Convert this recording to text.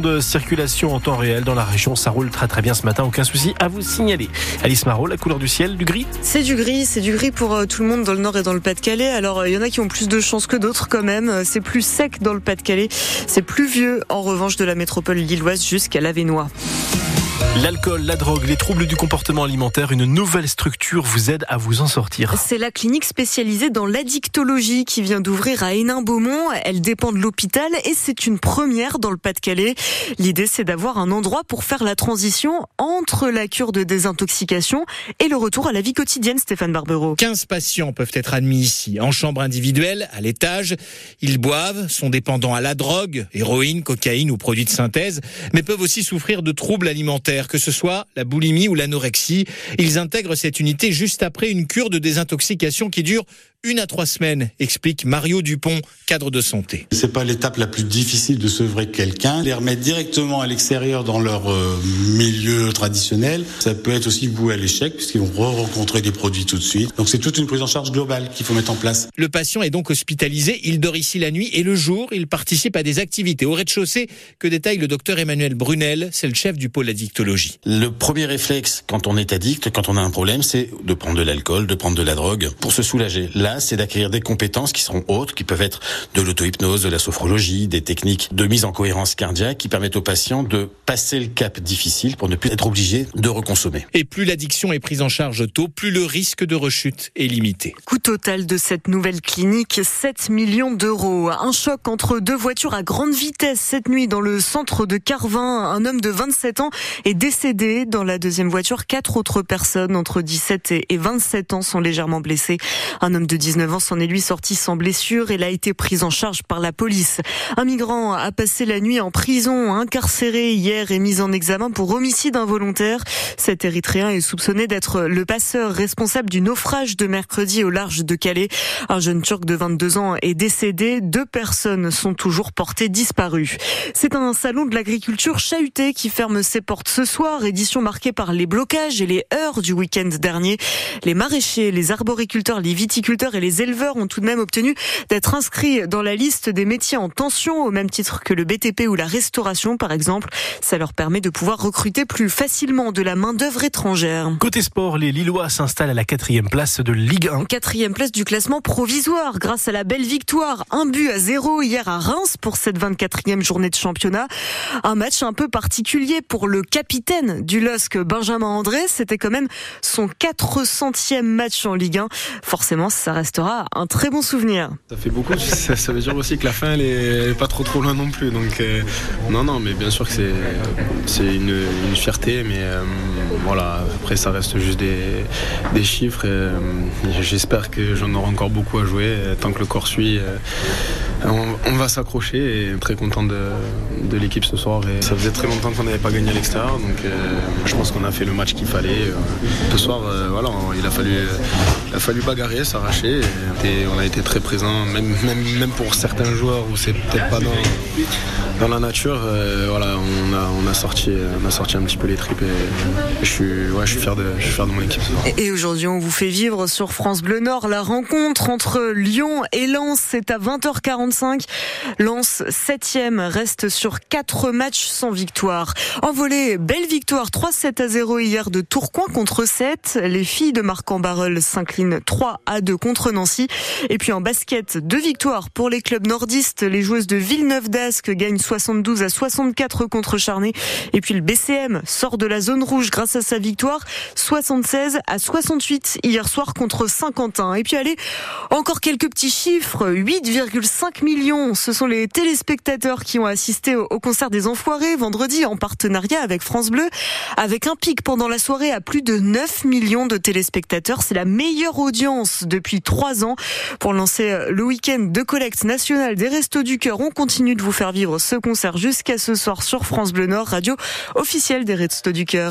de circulation en temps réel dans la région. Ça roule très très bien ce matin, aucun souci à vous signaler. Alice Marot, la couleur du ciel, du gris? C'est du gris, c'est du gris pour euh, tout le monde dans le nord et dans le Pas-de-Calais. Alors euh, il y en a qui ont plus de chance que d'autres quand même. Euh, c'est plus sec dans le Pas-de-Calais, c'est plus vieux en revanche de la métropole lilloise jusqu'à l'Avenois. L'alcool, la drogue, les troubles du comportement alimentaire, une nouvelle structure vous aide à vous en sortir. C'est la clinique spécialisée dans l'addictologie qui vient d'ouvrir à Hénin-Beaumont. Elle dépend de l'hôpital et c'est une première dans le Pas-de-Calais. L'idée, c'est d'avoir un endroit pour faire la transition entre la cure de désintoxication et le retour à la vie quotidienne, Stéphane Barbero. 15 patients peuvent être admis ici, en chambre individuelle, à l'étage. Ils boivent, sont dépendants à la drogue, héroïne, cocaïne ou produits de synthèse, mais peuvent aussi souffrir de troubles alimentaires que ce soit la boulimie ou l'anorexie. Ils intègrent cette unité juste après une cure de désintoxication qui dure une à trois semaines, explique Mario Dupont, cadre de santé. C'est pas l'étape la plus difficile de sevrer quelqu'un. Les remettre directement à l'extérieur dans leur euh, milieu traditionnel, ça peut être aussi voué à l'échec puisqu'ils vont re-rencontrer des produits tout de suite. Donc c'est toute une prise en charge globale qu'il faut mettre en place. Le patient est donc hospitalisé, il dort ici la nuit et le jour, il participe à des activités au rez-de-chaussée que détaille le docteur Emmanuel Brunel, c'est le chef du pôle addictologie. Le premier réflexe quand on est addict, quand on a un problème, c'est de prendre de l'alcool, de prendre de la drogue pour se soulager. Là, c'est d'acquérir des compétences qui seront autres, qui peuvent être de l'auto-hypnose, de la sophrologie, des techniques de mise en cohérence cardiaque qui permettent aux patients de passer le cap difficile pour ne plus être obligés de reconsommer. Et plus l'addiction est prise en charge tôt, plus le risque de rechute est limité. Coût total de cette nouvelle clinique, 7 millions d'euros. Un choc entre deux voitures à grande vitesse cette nuit dans le centre de Carvin. Un homme de 27 ans est décédé dans la deuxième voiture. Quatre autres personnes entre 17 et 27 ans sont légèrement blessées. Un homme de 19 ans s'en est lui sorti sans blessure et a été pris en charge par la police. Un migrant a passé la nuit en prison, incarcéré hier et mis en examen pour homicide involontaire. Cet Érythréen est soupçonné d'être le passeur responsable du naufrage de mercredi au large de Calais. Un jeune Turc de 22 ans est décédé. Deux personnes sont toujours portées disparues. C'est un salon de l'agriculture chahuté qui ferme ses portes ce soir. Édition marquée par les blocages et les heures du week-end dernier. Les maraîchers, les arboriculteurs, les viticulteurs et les éleveurs ont tout de même obtenu d'être inscrits dans la liste des métiers en tension, au même titre que le BTP ou la restauration, par exemple. Ça leur permet de pouvoir recruter plus facilement de la main-d'œuvre étrangère. Côté sport, les Lillois s'installent à la quatrième place de Ligue 1. Quatrième place du classement provisoire grâce à la belle victoire. Un but à zéro hier à Reims pour cette 24e journée de championnat. Un match un peu particulier pour le capitaine du LOSC, Benjamin André. C'était quand même son 400e match en Ligue 1. Forcément, ça restera un très bon souvenir. Ça fait beaucoup, ça, veut dire aussi que la fin elle est pas trop trop loin non plus. Donc euh, non non mais bien sûr que c'est une, fierté mais euh, voilà après ça reste juste des, chiffres euh, j'espère que j'en aurai encore beaucoup à jouer tant que le corps suit. On, va s'accrocher et très content de, l'équipe ce soir. Ça faisait très longtemps qu'on n'avait pas gagné à l'extérieur, donc je pense qu'on a fait le match qu'il fallait. Ce soir, voilà, il a fallu, il a fallu bagarrer, s'arracher. On a été très présent, même, pour certains joueurs où c'est peut-être pas dans, la nature. Euh, voilà, on a, sorti, a sorti un petit peu les tripes et je suis, fier, de, de mon équipe. Et aujourd'hui, on vous fait vivre sur France Bleu Nord la rencontre entre Lyon et Lens. C'est à 20h45. Lens, 7 reste sur 4 matchs sans victoire. En volée, belle victoire 3-7 à 0 hier de Tourcoing contre 7. Les filles de Marc en s'inclinent 3 à 2 contre Nancy. Et puis en basket, deux victoires pour les clubs nordistes. Les joueuses de Villeneuve d'Ascq gagnent 72 à 64 contre Charnay. Et puis le BCM sort de la zone rouge grâce à sa victoire 76 à 68 hier soir contre Saint-Quentin. Et puis allez, encore quelques petits chiffres. 8,5 millions. Ce sont les téléspectateurs qui ont assisté au concert des Enfoirés vendredi en partenariat avec France Bleu. Avec un pic pendant la soirée à plus de 9 millions de téléspectateurs. C'est la audience depuis trois ans. Pour lancer le week-end de collecte nationale des Restos du Cœur, on continue de vous faire vivre ce concert jusqu'à ce soir sur France Bleu Nord, radio officielle des Restos du Cœur.